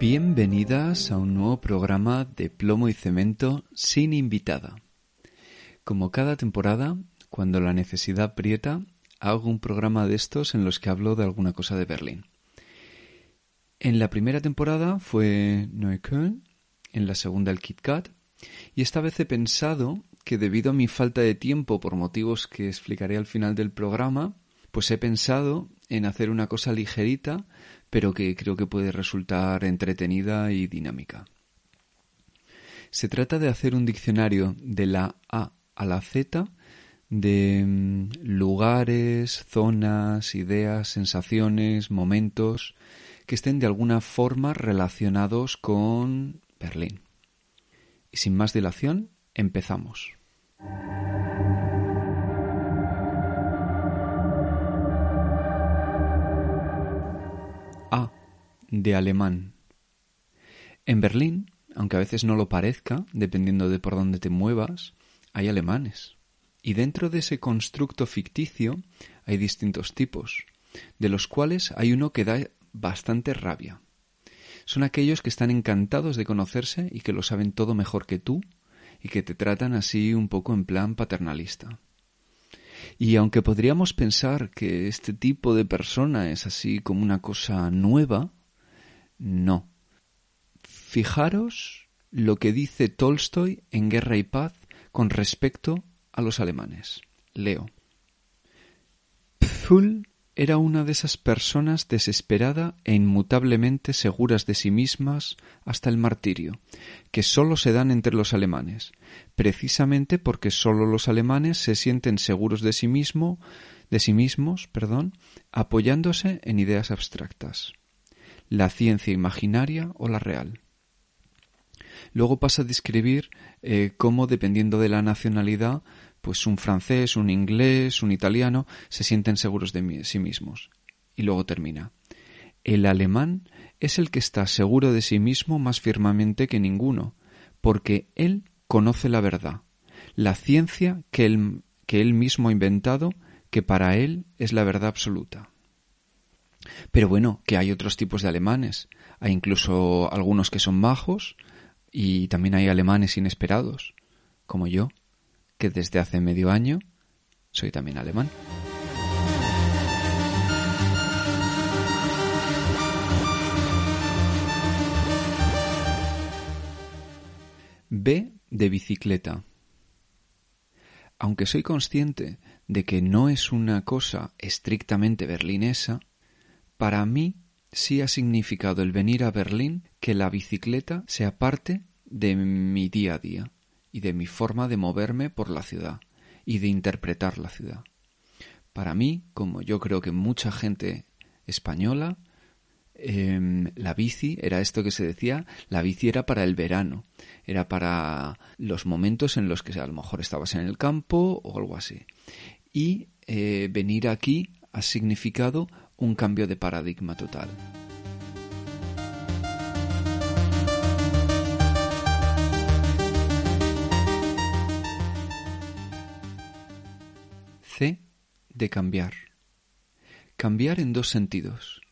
Bienvenidas a un nuevo programa de Plomo y Cemento sin invitada. Como cada temporada, cuando la necesidad aprieta, hago un programa de estos en los que hablo de alguna cosa de Berlín. En la primera temporada fue Neukölln, en la segunda el Kit Kat, y esta vez he pensado que debido a mi falta de tiempo por motivos que explicaré al final del programa, pues he pensado en hacer una cosa ligerita pero que creo que puede resultar entretenida y dinámica. Se trata de hacer un diccionario de la A a la Z de mm, lugares, zonas, ideas, sensaciones, momentos que estén de alguna forma relacionados con Berlín. Y sin más dilación, empezamos. De alemán. En Berlín, aunque a veces no lo parezca, dependiendo de por dónde te muevas, hay alemanes. Y dentro de ese constructo ficticio hay distintos tipos, de los cuales hay uno que da bastante rabia. Son aquellos que están encantados de conocerse y que lo saben todo mejor que tú y que te tratan así un poco en plan paternalista. Y aunque podríamos pensar que este tipo de persona es así como una cosa nueva, no. Fijaros lo que dice Tolstoy en Guerra y Paz con respecto a los alemanes. Leo. Pfull era una de esas personas desesperada e inmutablemente seguras de sí mismas hasta el martirio, que sólo se dan entre los alemanes, precisamente porque sólo los alemanes se sienten seguros de sí mismo, de sí mismos, perdón, apoyándose en ideas abstractas la ciencia imaginaria o la real. Luego pasa a describir eh, cómo, dependiendo de la nacionalidad, pues un francés, un inglés, un italiano, se sienten seguros de sí mismos. Y luego termina. El alemán es el que está seguro de sí mismo más firmemente que ninguno, porque él conoce la verdad, la ciencia que él, que él mismo ha inventado, que para él es la verdad absoluta. Pero bueno, que hay otros tipos de alemanes. Hay incluso algunos que son majos y también hay alemanes inesperados, como yo, que desde hace medio año soy también alemán. B de bicicleta. Aunque soy consciente de que no es una cosa estrictamente berlinesa, para mí sí ha significado el venir a Berlín que la bicicleta sea parte de mi día a día y de mi forma de moverme por la ciudad y de interpretar la ciudad. Para mí, como yo creo que mucha gente española, em, la bici era esto que se decía, la bici era para el verano, era para los momentos en los que a lo mejor estabas en el campo o algo así. Y eh, venir aquí ha significado un cambio de paradigma total. C de cambiar. Cambiar en dos sentidos.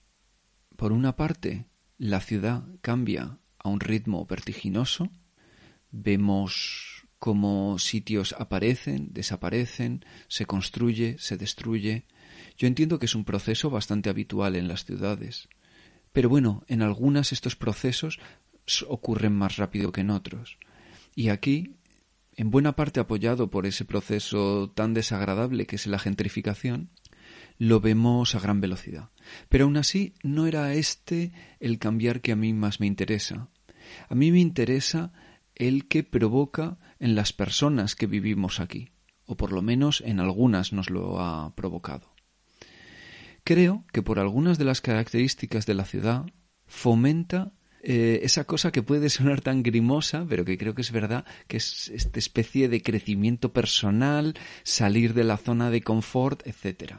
Por una parte, la ciudad cambia a un ritmo vertiginoso. Vemos cómo sitios aparecen, desaparecen, se construye, se destruye. Yo entiendo que es un proceso bastante habitual en las ciudades. Pero bueno, en algunas estos procesos ocurren más rápido que en otros. Y aquí, en buena parte apoyado por ese proceso tan desagradable que es la gentrificación, lo vemos a gran velocidad. Pero aún así no era este el cambiar que a mí más me interesa. A mí me interesa el que provoca en las personas que vivimos aquí, o por lo menos en algunas nos lo ha provocado. Creo que por algunas de las características de la ciudad fomenta eh, esa cosa que puede sonar tan grimosa, pero que creo que es verdad, que es esta especie de crecimiento personal, salir de la zona de confort, etc.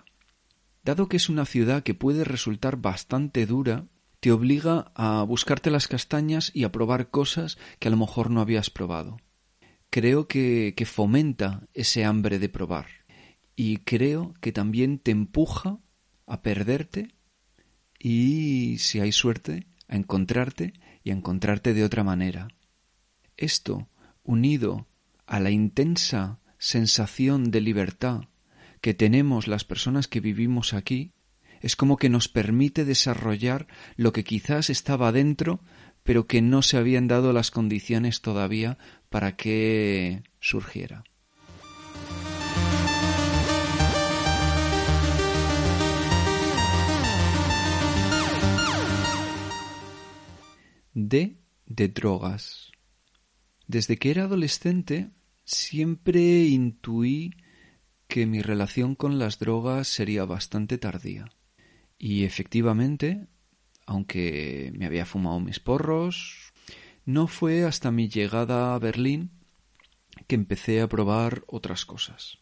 Dado que es una ciudad que puede resultar bastante dura, te obliga a buscarte las castañas y a probar cosas que a lo mejor no habías probado. Creo que, que fomenta ese hambre de probar y creo que también te empuja a perderte y, si hay suerte, a encontrarte y a encontrarte de otra manera. Esto, unido a la intensa sensación de libertad que tenemos las personas que vivimos aquí, es como que nos permite desarrollar lo que quizás estaba dentro, pero que no se habían dado las condiciones todavía para que surgiera. D de drogas. Desde que era adolescente siempre intuí que mi relación con las drogas sería bastante tardía. Y efectivamente, aunque me había fumado mis porros, no fue hasta mi llegada a Berlín que empecé a probar otras cosas.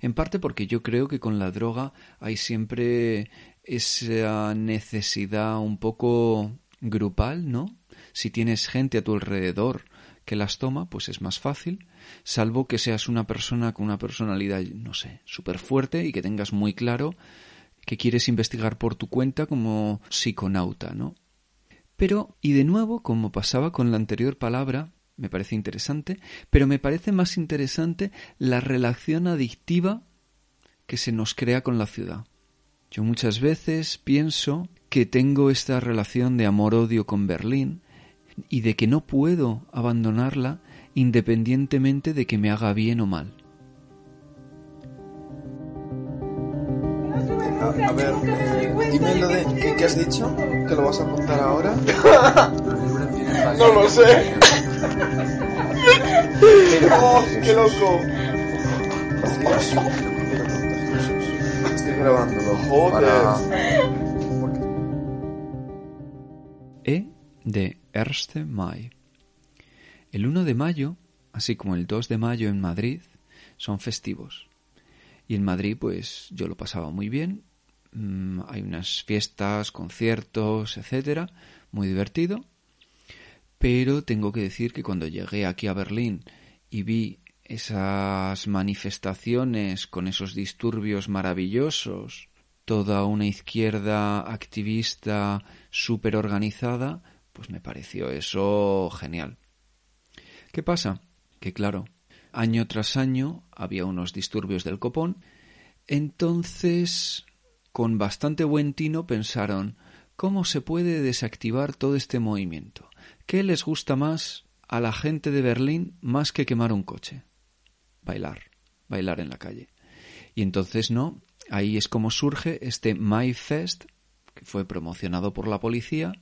En parte porque yo creo que con la droga hay siempre esa necesidad un poco grupal, ¿no? Si tienes gente a tu alrededor que las toma, pues es más fácil, salvo que seas una persona con una personalidad, no sé, súper fuerte y que tengas muy claro que quieres investigar por tu cuenta como psiconauta, ¿no? Pero, y de nuevo, como pasaba con la anterior palabra, me parece interesante, pero me parece más interesante la relación adictiva que se nos crea con la ciudad. Yo muchas veces pienso que tengo esta relación de amor-odio con Berlín y de que no puedo abandonarla independientemente de que me haga bien o mal. A, ver, eh, dime lo de ¿qué, ¿qué, has dicho, que lo vas a apuntar ahora. no lo sé. oh, qué loco. Estoy grabándolo. Joder. E de Erste Mai. El 1 de mayo, así como el 2 de mayo en Madrid, son festivos. Y en Madrid, pues yo lo pasaba muy bien Mm, hay unas fiestas, conciertos, etcétera, muy divertido. Pero tengo que decir que cuando llegué aquí a Berlín y vi esas manifestaciones con esos disturbios maravillosos, toda una izquierda activista súper organizada, pues me pareció eso genial. ¿Qué pasa? Que claro, año tras año había unos disturbios del copón, entonces con bastante buen tino pensaron ¿Cómo se puede desactivar todo este movimiento? ¿Qué les gusta más a la gente de Berlín más que quemar un coche? Bailar, bailar en la calle. Y entonces no, ahí es como surge este My Fest, que fue promocionado por la policía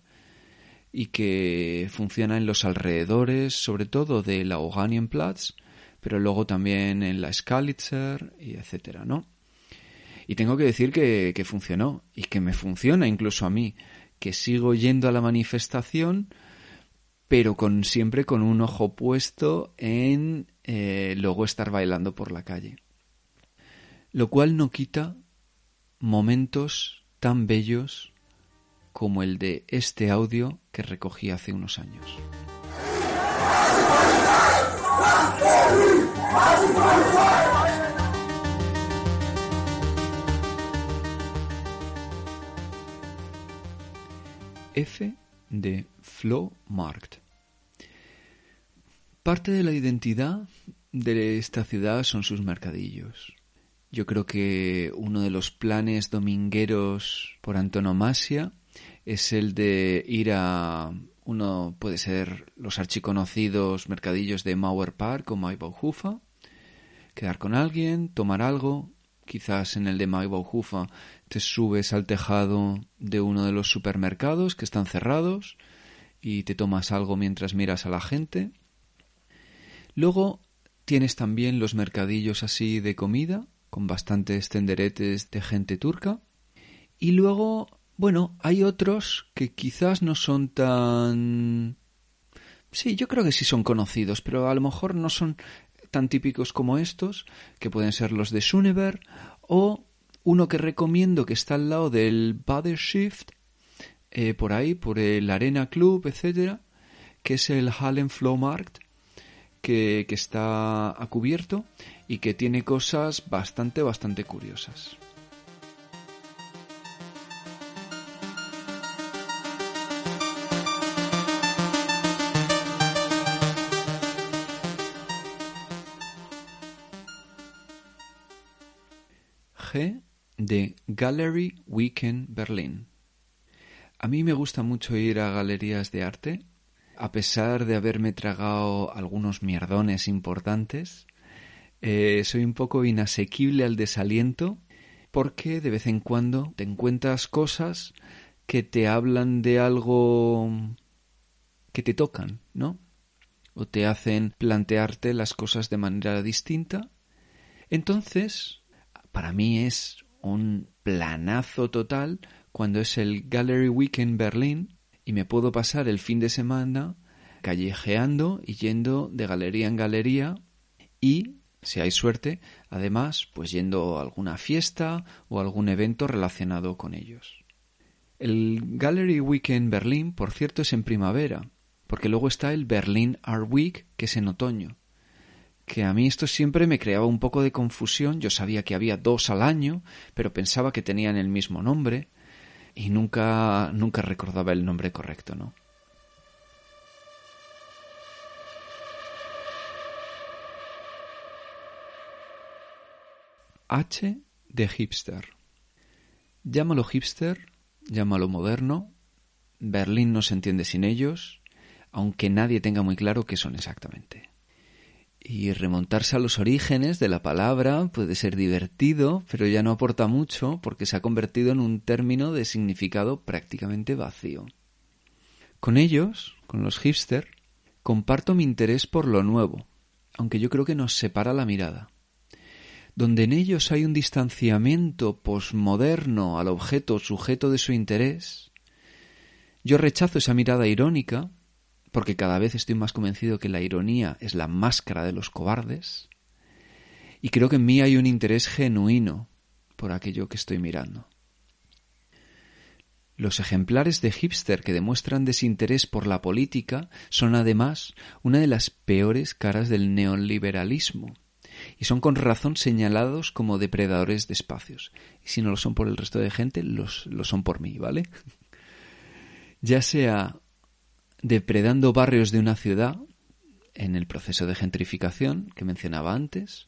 y que funciona en los alrededores, sobre todo de la Oranienplatz, pero luego también en la Skalitzer y etcétera, ¿no? Y tengo que decir que, funcionó y que me funciona incluso a mí, que sigo yendo a la manifestación, pero con siempre con un ojo puesto en eh, luego estar bailando por la calle. Lo cual no quita momentos tan bellos como el de este audio que recogí hace unos años. F de Flo Markt. Parte de la identidad de esta ciudad son sus mercadillos. Yo creo que uno de los planes domingueros por antonomasia es el de ir a uno puede ser los archiconocidos mercadillos de Mauer Park o Maibauhufa, quedar con alguien, tomar algo, quizás en el de Maibauhufa te subes al tejado de uno de los supermercados que están cerrados y te tomas algo mientras miras a la gente. Luego tienes también los mercadillos así de comida, con bastantes tenderetes de gente turca. Y luego, bueno, hay otros que quizás no son tan... Sí, yo creo que sí son conocidos, pero a lo mejor no son tan típicos como estos, que pueden ser los de Sunever, o uno que recomiendo que está al lado del Bother Shift, eh, por ahí, por el Arena Club, etcétera, que es el Hallen Flow Markt, que, que está a cubierto y que tiene cosas bastante, bastante curiosas. De Gallery Weekend Berlin. A mí me gusta mucho ir a galerías de arte, a pesar de haberme tragado algunos mierdones importantes. Eh, soy un poco inasequible al desaliento porque de vez en cuando te encuentras cosas que te hablan de algo que te tocan, ¿no? O te hacen plantearte las cosas de manera distinta. Entonces, para mí es un planazo total cuando es el Gallery Week en Berlín y me puedo pasar el fin de semana callejeando y yendo de galería en galería y, si hay suerte, además, pues yendo a alguna fiesta o algún evento relacionado con ellos. El Gallery Week en Berlín, por cierto, es en primavera, porque luego está el Berlin Art Week, que es en otoño que a mí esto siempre me creaba un poco de confusión. Yo sabía que había dos al año, pero pensaba que tenían el mismo nombre y nunca nunca recordaba el nombre correcto, ¿no? H de hipster. Llámalo hipster, llámalo moderno. Berlín no se entiende sin ellos, aunque nadie tenga muy claro qué son exactamente. Y remontarse a los orígenes de la palabra puede ser divertido, pero ya no aporta mucho porque se ha convertido en un término de significado prácticamente vacío. Con ellos, con los hipster, comparto mi interés por lo nuevo, aunque yo creo que nos separa la mirada. Donde en ellos hay un distanciamiento posmoderno al objeto sujeto de su interés, yo rechazo esa mirada irónica porque cada vez estoy más convencido que la ironía es la máscara de los cobardes, y creo que en mí hay un interés genuino por aquello que estoy mirando. Los ejemplares de hipster que demuestran desinterés por la política son además una de las peores caras del neoliberalismo y son con razón señalados como depredadores de espacios. Y si no lo son por el resto de gente, los, lo son por mí, ¿vale? ya sea depredando barrios de una ciudad en el proceso de gentrificación que mencionaba antes,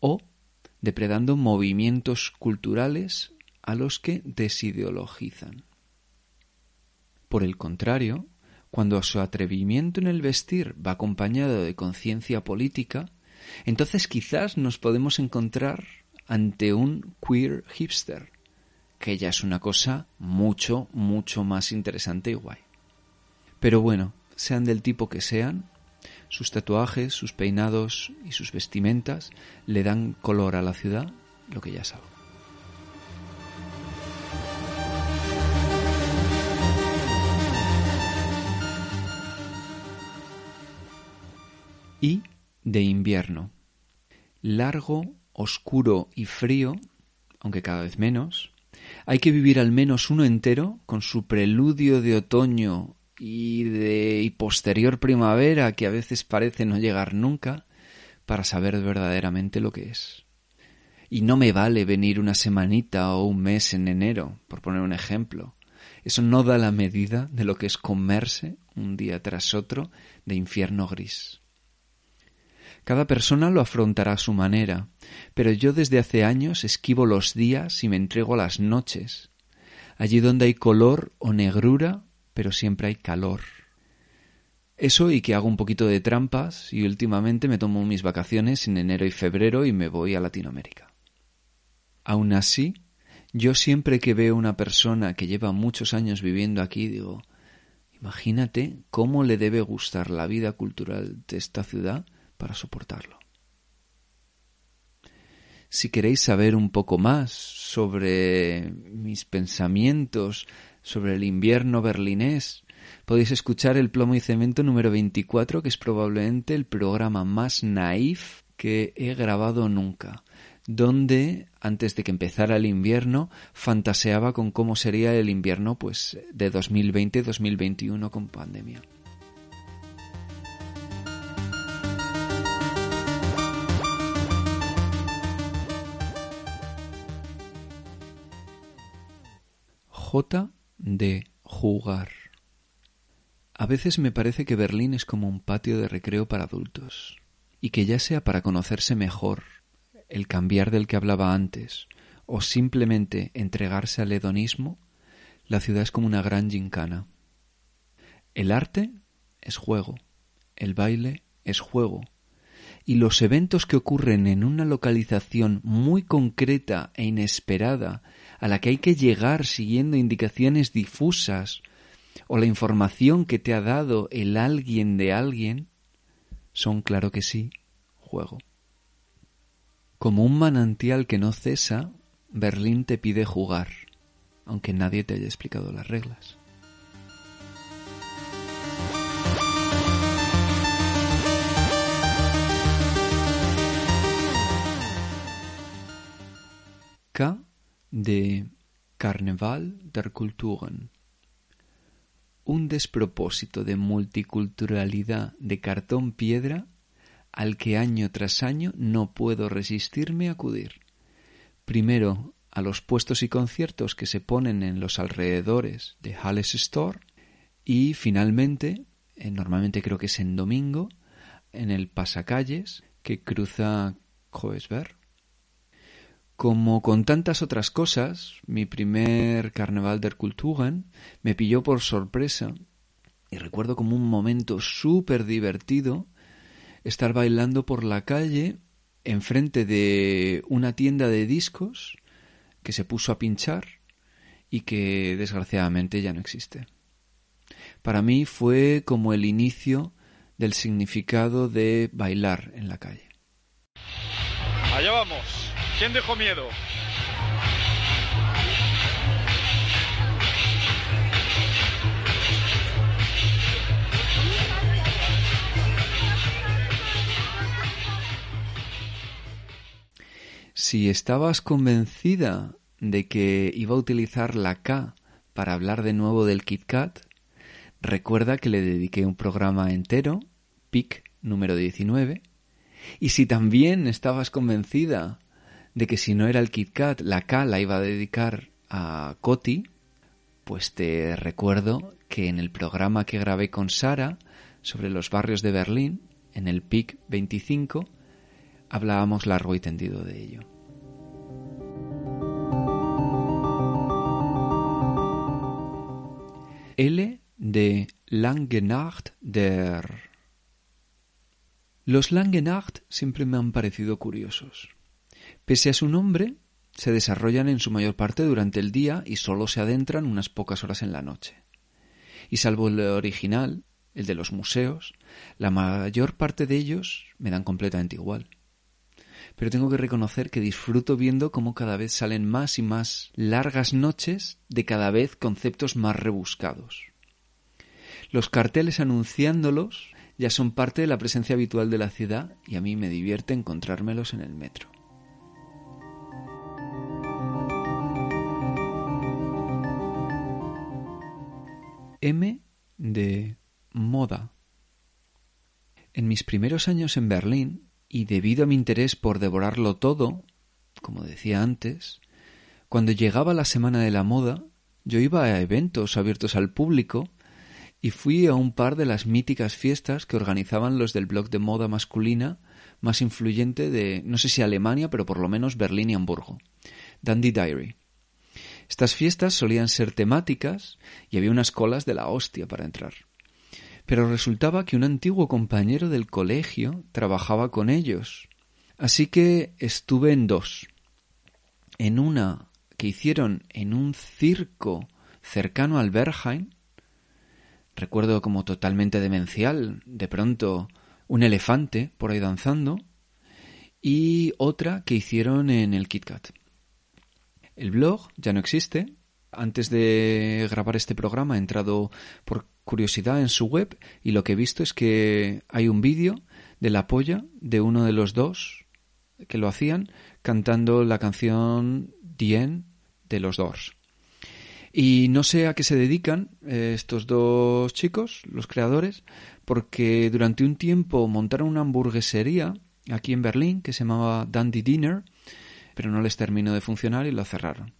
o depredando movimientos culturales a los que desideologizan. Por el contrario, cuando su atrevimiento en el vestir va acompañado de conciencia política, entonces quizás nos podemos encontrar ante un queer hipster, que ya es una cosa mucho, mucho más interesante y guay. Pero bueno, sean del tipo que sean, sus tatuajes, sus peinados y sus vestimentas le dan color a la ciudad, lo que ya saben. Y de invierno. Largo, oscuro y frío aunque cada vez menos. Hay que vivir al menos uno entero, con su preludio de otoño y de posterior primavera que a veces parece no llegar nunca, para saber verdaderamente lo que es. Y no me vale venir una semanita o un mes en enero, por poner un ejemplo. Eso no da la medida de lo que es comerse un día tras otro de infierno gris. Cada persona lo afrontará a su manera, pero yo desde hace años esquivo los días y me entrego a las noches. Allí donde hay color o negrura, pero siempre hay calor. Eso y que hago un poquito de trampas y últimamente me tomo mis vacaciones en enero y febrero y me voy a Latinoamérica. Aún así, yo siempre que veo una persona que lleva muchos años viviendo aquí, digo, imagínate cómo le debe gustar la vida cultural de esta ciudad para soportarlo. Si queréis saber un poco más sobre mis pensamientos sobre el invierno berlinés, podéis escuchar el plomo y cemento número 24, que es probablemente el programa más naif que he grabado nunca donde antes de que empezara el invierno fantaseaba con cómo sería el invierno pues de 2020-2021 con pandemia. J de jugar. A veces me parece que Berlín es como un patio de recreo para adultos, y que ya sea para conocerse mejor el cambiar del que hablaba antes, o simplemente entregarse al hedonismo, la ciudad es como una gran gincana. El arte es juego, el baile es juego, y los eventos que ocurren en una localización muy concreta e inesperada, a la que hay que llegar siguiendo indicaciones difusas, o la información que te ha dado el alguien de alguien, son, claro que sí, juego. Como un manantial que no cesa, Berlín te pide jugar, aunque nadie te haya explicado las reglas. De Carnaval der Kulturen. Un despropósito de multiculturalidad de cartón piedra al que año tras año no puedo resistirme a acudir. Primero a los puestos y conciertos que se ponen en los alrededores de Halles Store y finalmente, eh, normalmente creo que es en domingo, en el pasacalles que cruza Kreuzberg. Como con tantas otras cosas, mi primer Carnaval der Kulturen me pilló por sorpresa y recuerdo como un momento súper divertido estar bailando por la calle enfrente de una tienda de discos que se puso a pinchar y que desgraciadamente ya no existe. Para mí fue como el inicio del significado de bailar en la calle. Allá vamos. ¿Quién dejó miedo? Si estabas convencida de que iba a utilizar la K para hablar de nuevo del KitKat, recuerda que le dediqué un programa entero, PIC número 19, y si también estabas convencida de que si no era el KitKat, la K la iba a dedicar a Coti, pues te recuerdo que en el programa que grabé con Sara sobre los barrios de Berlín, en el PIC 25, hablábamos largo y tendido de ello. L de Langenacht der. Los Langenacht siempre me han parecido curiosos. Pese a su nombre, se desarrollan en su mayor parte durante el día y solo se adentran unas pocas horas en la noche. Y salvo el original, el de los museos, la mayor parte de ellos me dan completamente igual pero tengo que reconocer que disfruto viendo cómo cada vez salen más y más largas noches de cada vez conceptos más rebuscados. Los carteles anunciándolos ya son parte de la presencia habitual de la ciudad y a mí me divierte encontrármelos en el metro. M de moda. En mis primeros años en Berlín, y debido a mi interés por devorarlo todo, como decía antes, cuando llegaba la semana de la moda, yo iba a eventos abiertos al público y fui a un par de las míticas fiestas que organizaban los del blog de moda masculina más influyente de, no sé si Alemania, pero por lo menos Berlín y Hamburgo, Dandy Diary. Estas fiestas solían ser temáticas y había unas colas de la hostia para entrar. Pero resultaba que un antiguo compañero del colegio trabajaba con ellos. Así que estuve en dos. En una que hicieron en un circo cercano al Berghain, recuerdo como totalmente demencial, de pronto un elefante por ahí danzando, y otra que hicieron en el KitKat. El blog ya no existe. Antes de grabar este programa he entrado por curiosidad en su web y lo que he visto es que hay un vídeo de la polla de uno de los dos que lo hacían cantando la canción The de los Doors. Y no sé a qué se dedican eh, estos dos chicos, los creadores, porque durante un tiempo montaron una hamburguesería aquí en Berlín que se llamaba Dandy Dinner pero no les terminó de funcionar y lo cerraron.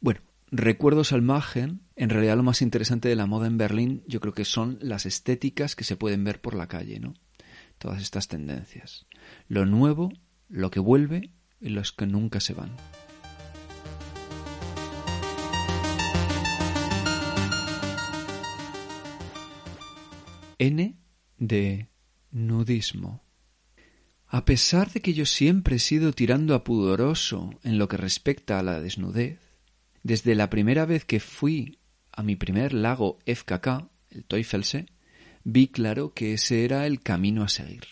Bueno, recuerdos al margen, en realidad lo más interesante de la moda en Berlín yo creo que son las estéticas que se pueden ver por la calle, ¿no? Todas estas tendencias. Lo nuevo, lo que vuelve y los que nunca se van. N de nudismo. A pesar de que yo siempre he sido tirando a pudoroso en lo que respecta a la desnudez, desde la primera vez que fui a mi primer lago FKK, el Teufelsee, vi claro que ese era el camino a seguir.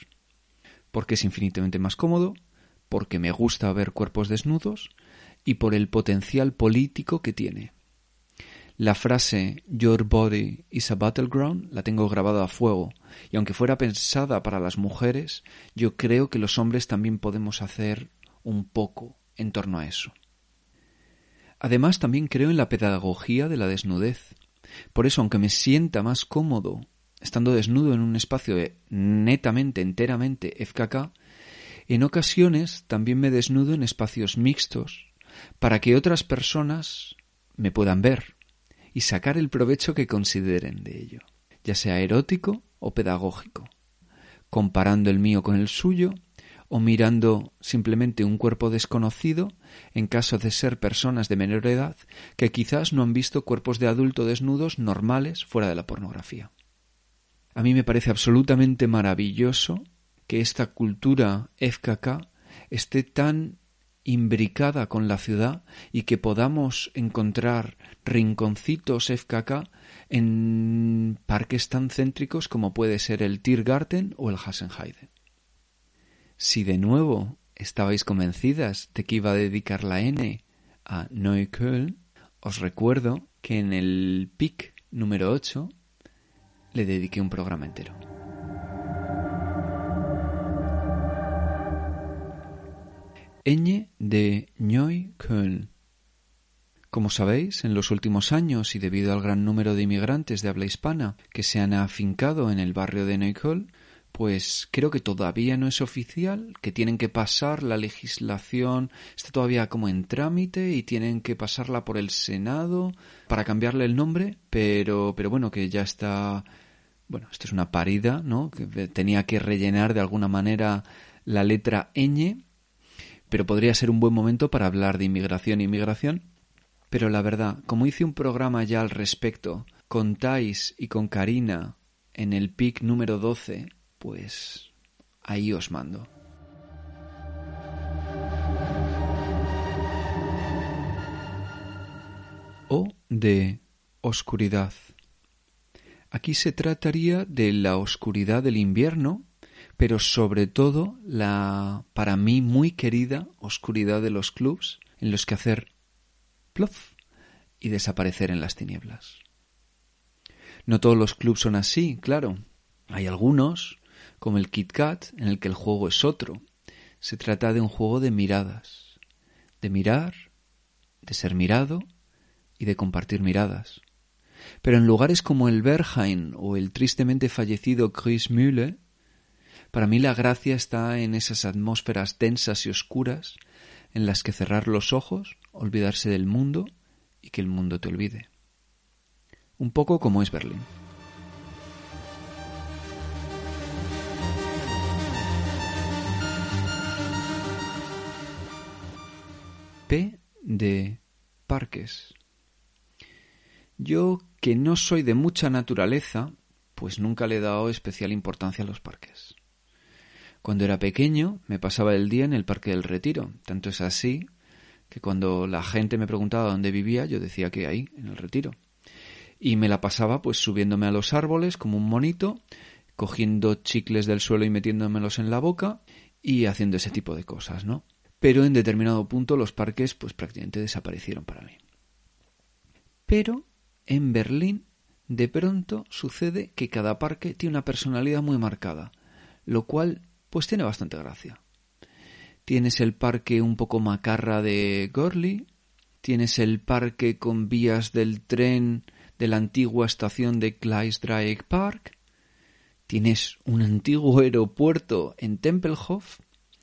Porque es infinitamente más cómodo, porque me gusta ver cuerpos desnudos y por el potencial político que tiene. La frase Your body is a battleground la tengo grabada a fuego, y aunque fuera pensada para las mujeres, yo creo que los hombres también podemos hacer un poco en torno a eso. Además, también creo en la pedagogía de la desnudez. Por eso, aunque me sienta más cómodo estando desnudo en un espacio netamente, enteramente FKK, en ocasiones también me desnudo en espacios mixtos para que otras personas me puedan ver y sacar el provecho que consideren de ello, ya sea erótico o pedagógico, comparando el mío con el suyo o mirando simplemente un cuerpo desconocido en caso de ser personas de menor edad que quizás no han visto cuerpos de adulto desnudos normales fuera de la pornografía. A mí me parece absolutamente maravilloso que esta cultura FKK esté tan imbricada con la ciudad y que podamos encontrar rinconcitos FKK en parques tan céntricos como puede ser el Tiergarten o el Hasenheide. Si de nuevo estabais convencidas de que iba a dedicar la N a Neukölln, os recuerdo que en el PIC número 8 le dediqué un programa entero. Ñ de Neukölln. Como sabéis, en los últimos años y debido al gran número de inmigrantes de habla hispana que se han afincado en el barrio de Neukölln, pues creo que todavía no es oficial, que tienen que pasar la legislación, está todavía como en trámite y tienen que pasarla por el Senado para cambiarle el nombre, pero, pero bueno, que ya está, bueno, esto es una parida, ¿no? Que tenía que rellenar de alguna manera la letra ñ pero podría ser un buen momento para hablar de inmigración e inmigración. Pero la verdad, como hice un programa ya al respecto con Thais y con Karina en el PIC número 12, pues ahí os mando. O de oscuridad. Aquí se trataría de la oscuridad del invierno pero sobre todo la para mí muy querida oscuridad de los clubs en los que hacer plof y desaparecer en las tinieblas. No todos los clubs son así, claro. Hay algunos, como el Kit Kat, en el que el juego es otro. Se trata de un juego de miradas, de mirar, de ser mirado y de compartir miradas. Pero en lugares como el Berghain o el tristemente fallecido Mühle, para mí la gracia está en esas atmósferas densas y oscuras en las que cerrar los ojos, olvidarse del mundo y que el mundo te olvide. Un poco como es Berlín. P de parques. Yo, que no soy de mucha naturaleza, pues nunca le he dado especial importancia a los parques. Cuando era pequeño me pasaba el día en el Parque del Retiro. Tanto es así que cuando la gente me preguntaba dónde vivía, yo decía que ahí, en el Retiro. Y me la pasaba pues subiéndome a los árboles como un monito, cogiendo chicles del suelo y metiéndomelos en la boca y haciendo ese tipo de cosas, ¿no? Pero en determinado punto los parques pues prácticamente desaparecieron para mí. Pero en Berlín de pronto sucede que cada parque tiene una personalidad muy marcada, lo cual pues tiene bastante gracia. Tienes el parque un poco macarra de Gorley, tienes el parque con vías del tren de la antigua estación de Gleisdreieck Park, tienes un antiguo aeropuerto en Tempelhof,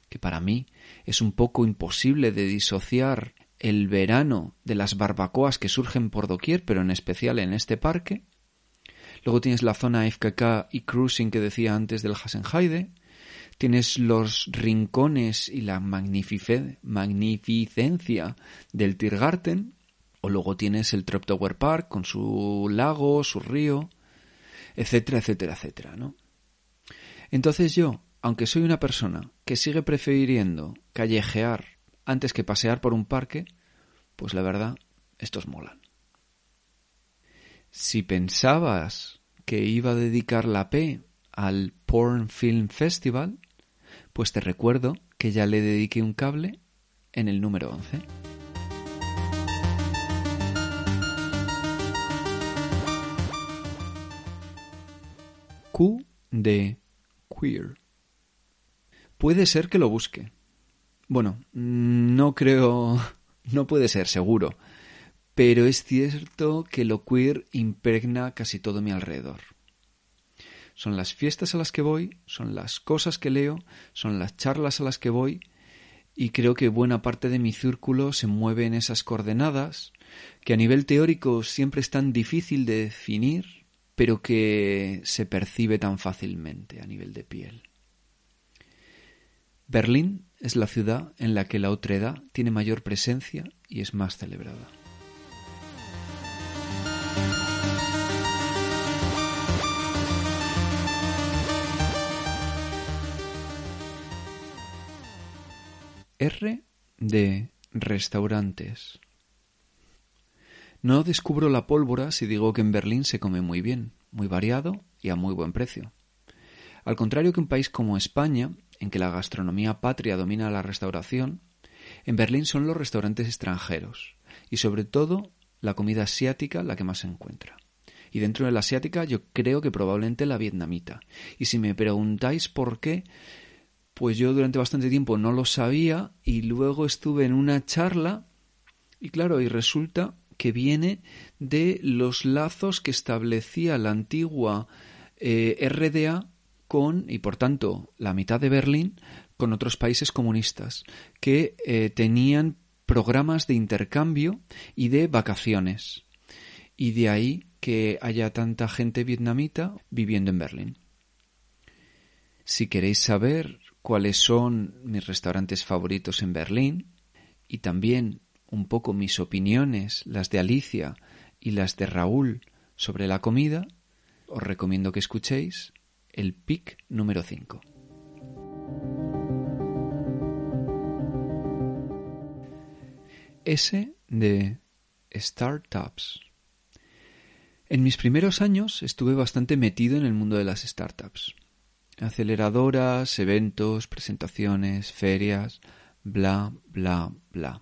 que para mí es un poco imposible de disociar el verano de las barbacoas que surgen por doquier, pero en especial en este parque. Luego tienes la zona FKK y cruising que decía antes del Hasenheide tienes los rincones y la magnificencia del Tiergarten, o luego tienes el Tower Park con su lago, su río, etcétera, etcétera, etcétera, ¿no? Entonces yo, aunque soy una persona que sigue prefiriendo callejear antes que pasear por un parque, pues la verdad, estos molan. Si pensabas que iba a dedicar la P al Porn Film Festival, pues te recuerdo que ya le dediqué un cable en el número 11. Q de queer. Puede ser que lo busque. Bueno, no creo, no puede ser seguro, pero es cierto que lo queer impregna casi todo mi alrededor. Son las fiestas a las que voy, son las cosas que leo, son las charlas a las que voy, y creo que buena parte de mi círculo se mueve en esas coordenadas, que a nivel teórico siempre es tan difícil de definir, pero que se percibe tan fácilmente a nivel de piel. Berlín es la ciudad en la que la otredad tiene mayor presencia y es más celebrada. R de restaurantes. No descubro la pólvora si digo que en Berlín se come muy bien, muy variado y a muy buen precio. Al contrario que un país como España, en que la gastronomía patria domina la restauración, en Berlín son los restaurantes extranjeros y sobre todo la comida asiática la que más se encuentra. Y dentro de la asiática yo creo que probablemente la vietnamita. Y si me preguntáis por qué, pues yo durante bastante tiempo no lo sabía y luego estuve en una charla y claro, y resulta que viene de los lazos que establecía la antigua eh, RDA con, y por tanto la mitad de Berlín, con otros países comunistas, que eh, tenían programas de intercambio y de vacaciones. Y de ahí que haya tanta gente vietnamita viviendo en Berlín. Si queréis saber cuáles son mis restaurantes favoritos en Berlín y también un poco mis opiniones, las de Alicia y las de Raúl sobre la comida, os recomiendo que escuchéis el PIC número 5. S de Startups. En mis primeros años estuve bastante metido en el mundo de las startups aceleradoras, eventos, presentaciones, ferias, bla, bla, bla.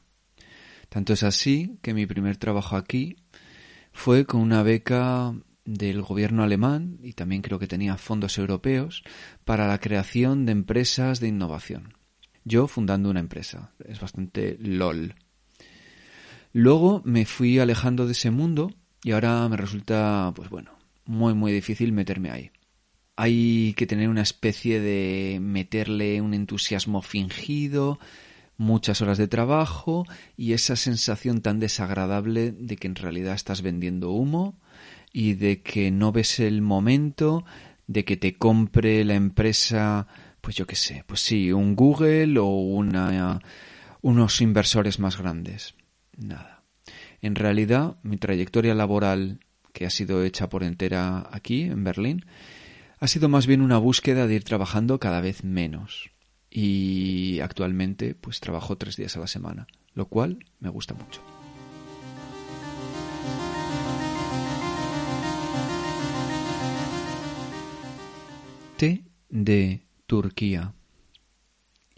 Tanto es así que mi primer trabajo aquí fue con una beca del gobierno alemán y también creo que tenía fondos europeos para la creación de empresas de innovación. Yo fundando una empresa. Es bastante lol. Luego me fui alejando de ese mundo y ahora me resulta, pues bueno, muy muy difícil meterme ahí. Hay que tener una especie de meterle un entusiasmo fingido, muchas horas de trabajo y esa sensación tan desagradable de que en realidad estás vendiendo humo y de que no ves el momento de que te compre la empresa, pues yo qué sé, pues sí, un Google o una, unos inversores más grandes. Nada. En realidad, mi trayectoria laboral, que ha sido hecha por entera aquí, en Berlín, ha sido más bien una búsqueda de ir trabajando cada vez menos. Y actualmente, pues trabajo tres días a la semana, lo cual me gusta mucho. T de Turquía.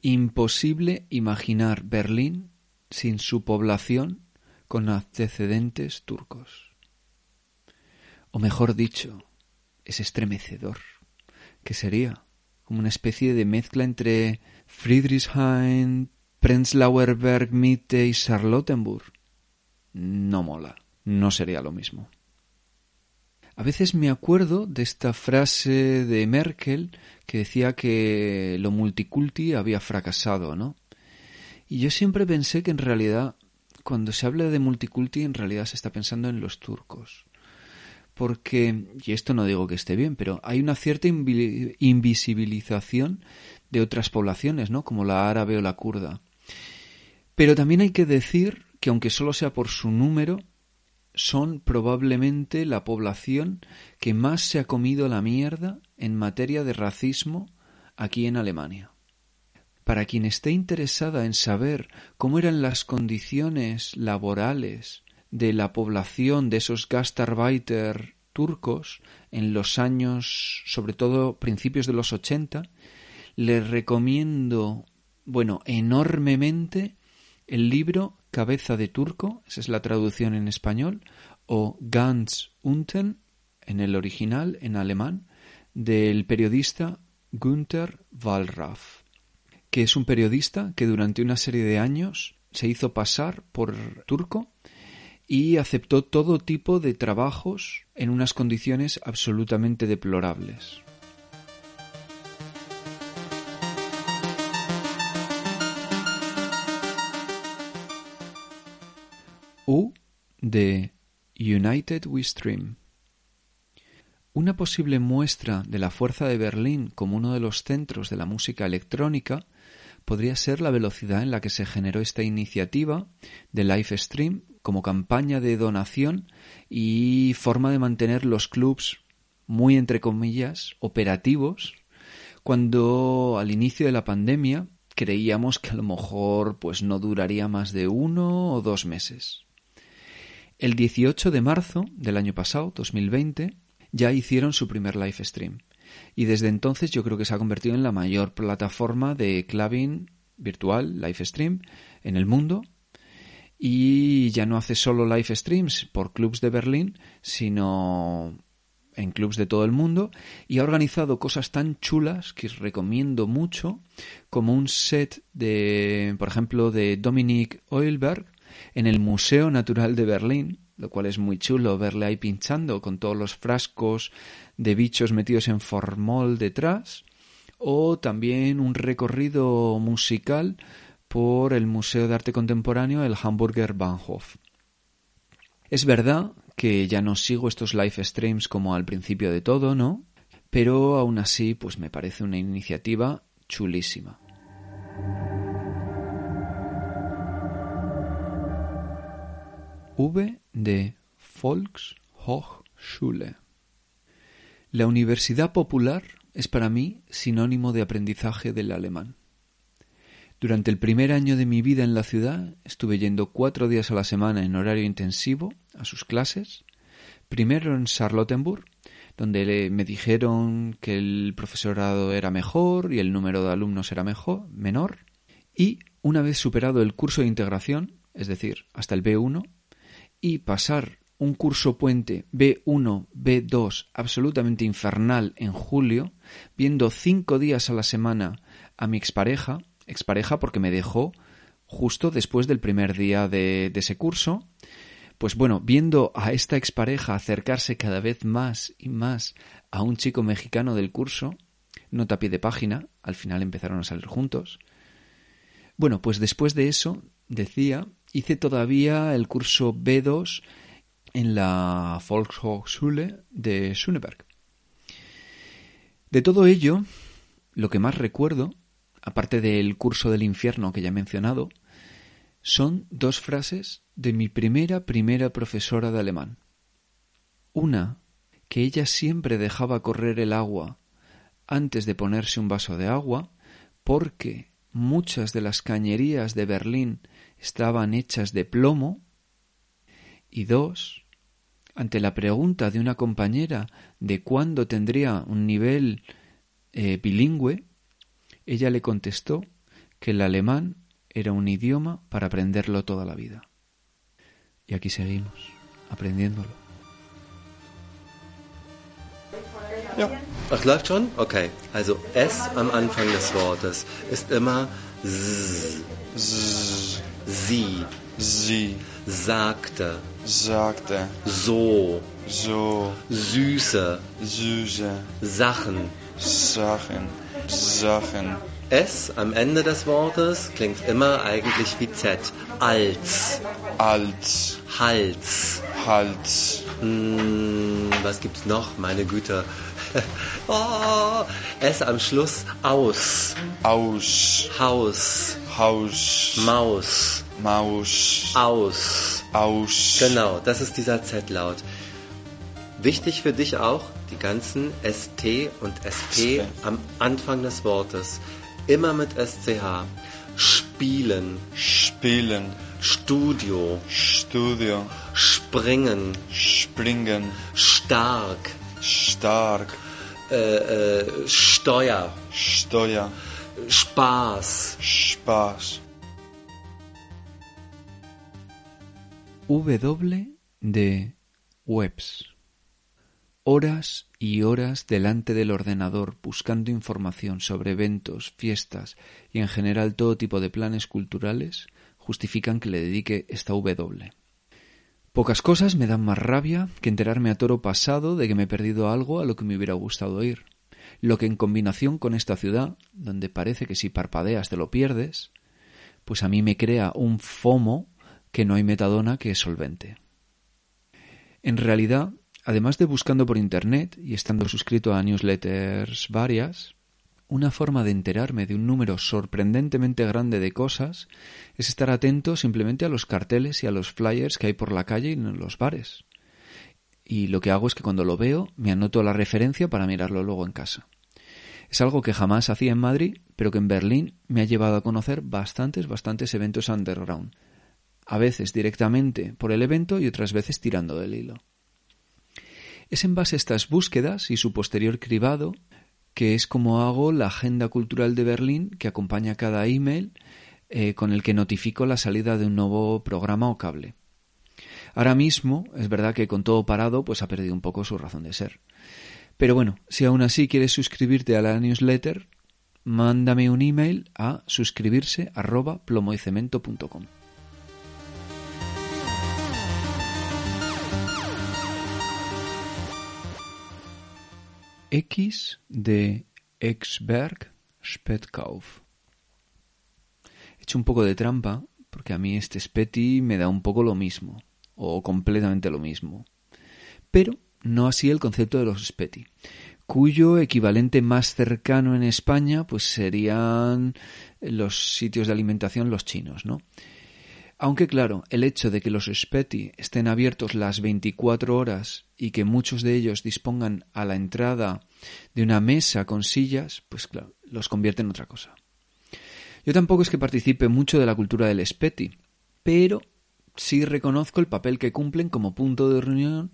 Imposible imaginar Berlín sin su población con antecedentes turcos. O mejor dicho, es estremecedor. ¿Qué sería? Como una especie de mezcla entre Friedrichshain, Prenzlauer Berg, Mitte y Charlottenburg. No mola, no sería lo mismo. A veces me acuerdo de esta frase de Merkel que decía que lo multiculti había fracasado, ¿no? Y yo siempre pensé que en realidad, cuando se habla de multiculti, en realidad se está pensando en los turcos. Porque, y esto no digo que esté bien, pero hay una cierta invisibilización de otras poblaciones, ¿no? Como la árabe o la kurda. Pero también hay que decir que aunque solo sea por su número, son probablemente la población que más se ha comido la mierda en materia de racismo aquí en Alemania. Para quien esté interesada en saber cómo eran las condiciones laborales de la población de esos Gastarbeiter turcos en los años, sobre todo principios de los 80, le recomiendo, bueno, enormemente el libro Cabeza de Turco, esa es la traducción en español, o Ganz unten, en el original, en alemán, del periodista Günther Wallraff, que es un periodista que durante una serie de años se hizo pasar por turco y aceptó todo tipo de trabajos en unas condiciones absolutamente deplorables. U de United We Stream. Una posible muestra de la fuerza de Berlín como uno de los centros de la música electrónica podría ser la velocidad en la que se generó esta iniciativa de Live Stream como campaña de donación y forma de mantener los clubs muy entre comillas operativos cuando al inicio de la pandemia creíamos que a lo mejor pues no duraría más de uno o dos meses. El 18 de marzo del año pasado, 2020, ya hicieron su primer live stream. Y desde entonces yo creo que se ha convertido en la mayor plataforma de clubbing virtual, live stream, en el mundo. Y ya no hace solo live streams por clubs de Berlín, sino en clubs de todo el mundo y ha organizado cosas tan chulas que os recomiendo mucho como un set de por ejemplo de Dominic Oilberg en el Museo Natural de Berlín, lo cual es muy chulo verle ahí pinchando con todos los frascos de bichos metidos en formol detrás, o también un recorrido musical por el Museo de Arte Contemporáneo, el Hamburger Bahnhof. Es verdad que ya no sigo estos live streams como al principio de todo, ¿no? Pero aún así, pues me parece una iniciativa chulísima. V de Volkshochschule. La Universidad Popular es para mí sinónimo de aprendizaje del alemán. Durante el primer año de mi vida en la ciudad estuve yendo cuatro días a la semana en horario intensivo a sus clases, primero en Charlottenburg, donde me dijeron que el profesorado era mejor y el número de alumnos era mejor, menor, y una vez superado el curso de integración, es decir, hasta el B1, y pasar un curso puente B1, B2 absolutamente infernal en julio, viendo cinco días a la semana a mi expareja, expareja porque me dejó justo después del primer día de, ese curso, Pues bueno, viendo a esta expareja acercarse cada vez más y más a un chico mexicano del curso, nota a pie de página, al final empezaron a salir juntos. Bueno, pues después de eso, decía, hice todavía el curso B2 en la Volkshochschule de Schöneberg. De todo ello, lo que más recuerdo, aparte del curso del infierno que ya he mencionado, son dos frases de mi primera primera profesora de alemán. Una, que ella siempre dejaba correr el agua antes de ponerse un vaso de agua, porque muchas de las cañerías de Berlín estaban hechas de plomo, y dos, ante la pregunta de una compañera de cuándo tendría un nivel eh, bilingüe, ella le contestó que el alemán era un idioma para aprenderlo toda la vida. Y aquí seguimos, aprendiéndolo. Ja. Ach, läuft schon? Okay. Also S am Anfang des Wortes ist immer Z. Z, Sie. sie, Sagte. sagte, So. so, Süße. süße, Sachen. Sachen, Sachen, S am Ende des Wortes klingt immer eigentlich wie Z. Als. als, Hals. Hals, Hm, was gibt's noch? Meine Güte. oh, S am Schluss. Aus. aus, Haus. Haus, Maus. Maus, Aus. aus, Genau, das ist dieser Z-Laut. Wichtig für dich auch, die ganzen ST und SP am Anfang des Wortes. Immer mit SCH. Spielen, spielen, Studio, Studio, springen, springen, stark, stark, äh, äh, Steuer, Steuer, Spaß, Spaß, W de webs. Horas y horas delante del ordenador buscando información sobre eventos, fiestas y en general todo tipo de planes culturales justifican que le dedique esta W. Pocas cosas me dan más rabia que enterarme a toro pasado de que me he perdido algo a lo que me hubiera gustado ir. Lo que en combinación con esta ciudad, donde parece que si parpadeas te lo pierdes, pues a mí me crea un FOMO que no hay metadona que es solvente. En realidad, además de buscando por Internet y estando suscrito a newsletters varias, una forma de enterarme de un número sorprendentemente grande de cosas es estar atento simplemente a los carteles y a los flyers que hay por la calle y en los bares. Y lo que hago es que cuando lo veo me anoto la referencia para mirarlo luego en casa. Es algo que jamás hacía en Madrid, pero que en Berlín me ha llevado a conocer bastantes, bastantes eventos underground. A veces directamente por el evento y otras veces tirando del hilo. Es en base a estas búsquedas y su posterior cribado que es como hago la agenda cultural de Berlín que acompaña cada email eh, con el que notifico la salida de un nuevo programa o cable. Ahora mismo es verdad que con todo parado pues ha perdido un poco su razón de ser. Pero bueno, si aún así quieres suscribirte a la newsletter, mándame un email a suscribirse. X de Exberg Spätkauf. He hecho un poco de trampa porque a mí este Speti me da un poco lo mismo, o completamente lo mismo. Pero no así el concepto de los Speti, cuyo equivalente más cercano en España pues serían los sitios de alimentación los chinos, ¿no? Aunque claro, el hecho de que los Speti estén abiertos las 24 horas y que muchos de ellos dispongan a la entrada de una mesa con sillas, pues claro, los convierte en otra cosa. Yo tampoco es que participe mucho de la cultura del Speti, pero sí reconozco el papel que cumplen como punto de reunión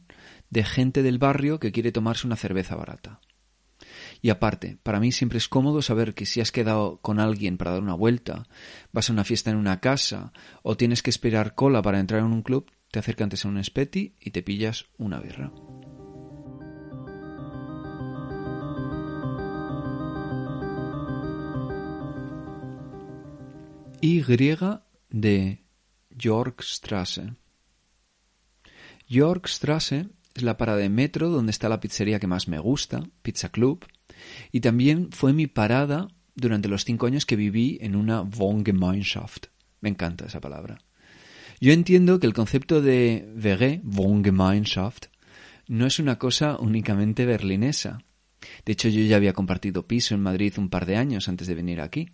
de gente del barrio que quiere tomarse una cerveza barata. Y aparte, para mí siempre es cómodo saber que si has quedado con alguien para dar una vuelta, vas a una fiesta en una casa o tienes que esperar cola para entrar en un club, te acercas antes a un speti y te pillas una birra. Y de Yorkstrasse. Yorkstrasse es la parada de metro donde está la pizzería que más me gusta, Pizza Club, y también fue mi parada durante los cinco años que viví en una Wohngemeinschaft. Me encanta esa palabra. Yo entiendo que el concepto de WG, Wohngemeinschaft, no es una cosa únicamente berlinesa. De hecho, yo ya había compartido piso en Madrid un par de años antes de venir aquí.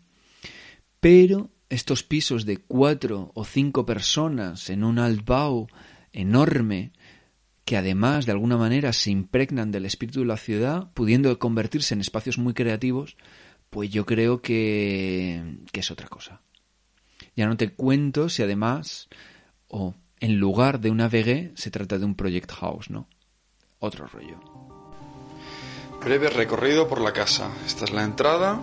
Pero estos pisos de cuatro o cinco personas en un altbau enorme, que además de alguna manera se impregnan del espíritu de la ciudad, pudiendo convertirse en espacios muy creativos, pues yo creo que, que es otra cosa. Ya no te cuento si además, o en lugar de una VG, se trata de un project house, ¿no? Otro rollo. Breve recorrido por la casa. Esta es la entrada.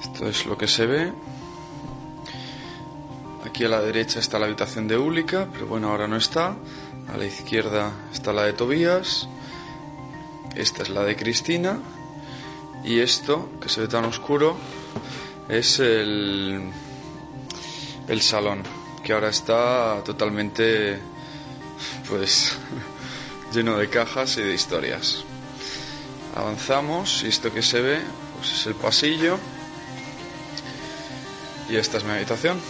Esto es lo que se ve. Aquí a la derecha está la habitación de Úlica, pero bueno, ahora no está. A la izquierda está la de Tobías. Esta es la de Cristina. Y esto, que se ve tan oscuro, es el, el salón, que ahora está totalmente, pues, lleno de cajas y de historias. Avanzamos y esto que se ve, pues es el pasillo. Y esta es mi habitación.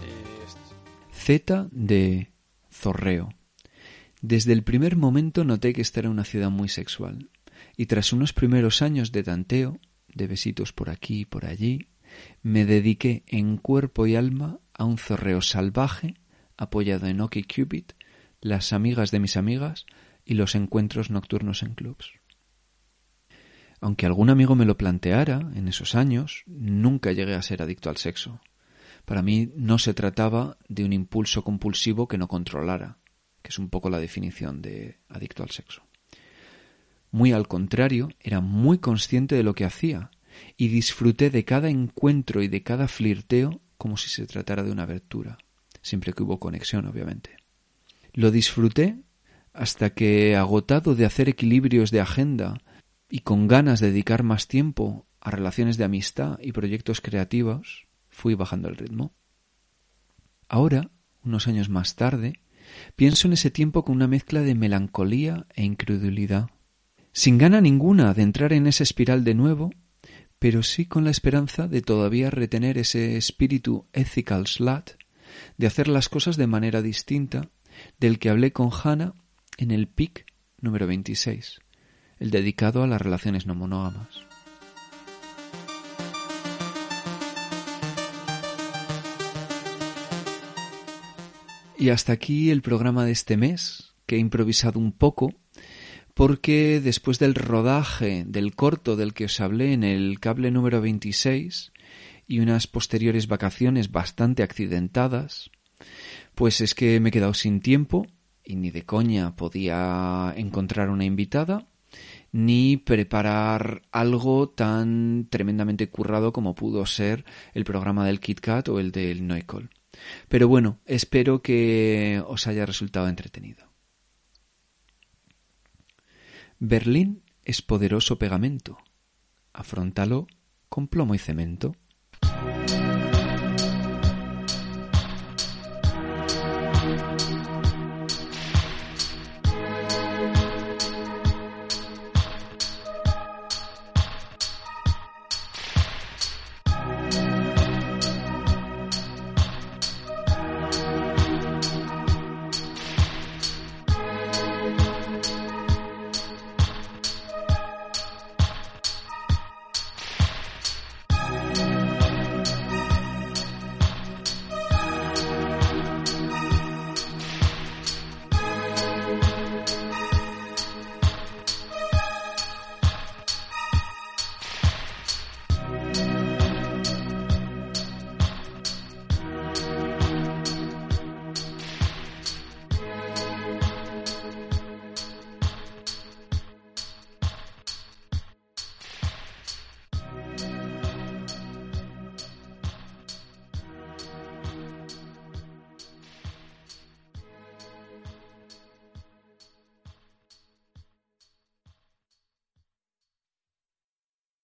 De este- Z de Zorreo. Desde el primer momento noté que esta era una ciudad muy sexual, y tras unos primeros años de tanteo, de besitos por aquí y por allí, me dediqué en cuerpo y alma a un zorreo salvaje apoyado en Cupid, las amigas de mis amigas y los encuentros nocturnos en clubs. Aunque algún amigo me lo planteara en esos años, nunca llegué a ser adicto al sexo. Para mí no se trataba de un impulso compulsivo que no controlara, que es un poco la definición de adicto al sexo. Muy al contrario, era muy consciente de lo que hacía y disfruté de cada encuentro y de cada flirteo como si se tratara de una abertura, siempre que hubo conexión, obviamente. Lo disfruté hasta que, agotado de hacer equilibrios de agenda y con ganas de dedicar más tiempo a relaciones de amistad y proyectos creativos, fui bajando el ritmo. Ahora, unos años más tarde, pienso en ese tiempo con una mezcla de melancolía e incredulidad, sin gana ninguna de entrar en esa espiral de nuevo, pero sí con la esperanza de todavía retener ese espíritu ethical slut, de hacer las cosas de manera distinta, del que hablé con Hannah en el PIC número 26, el dedicado a las relaciones no monógamas. Y hasta aquí el programa de este mes, que he improvisado un poco, porque después del rodaje del corto del que os hablé en el cable número 26 y unas posteriores vacaciones bastante accidentadas, pues es que me he quedado sin tiempo y ni de coña podía encontrar una invitada ni preparar algo tan tremendamente currado como pudo ser el programa del Kit Kat o el del Noicol. Pero bueno, espero que os haya resultado entretenido. Berlín es poderoso pegamento. Afrontalo con plomo y cemento.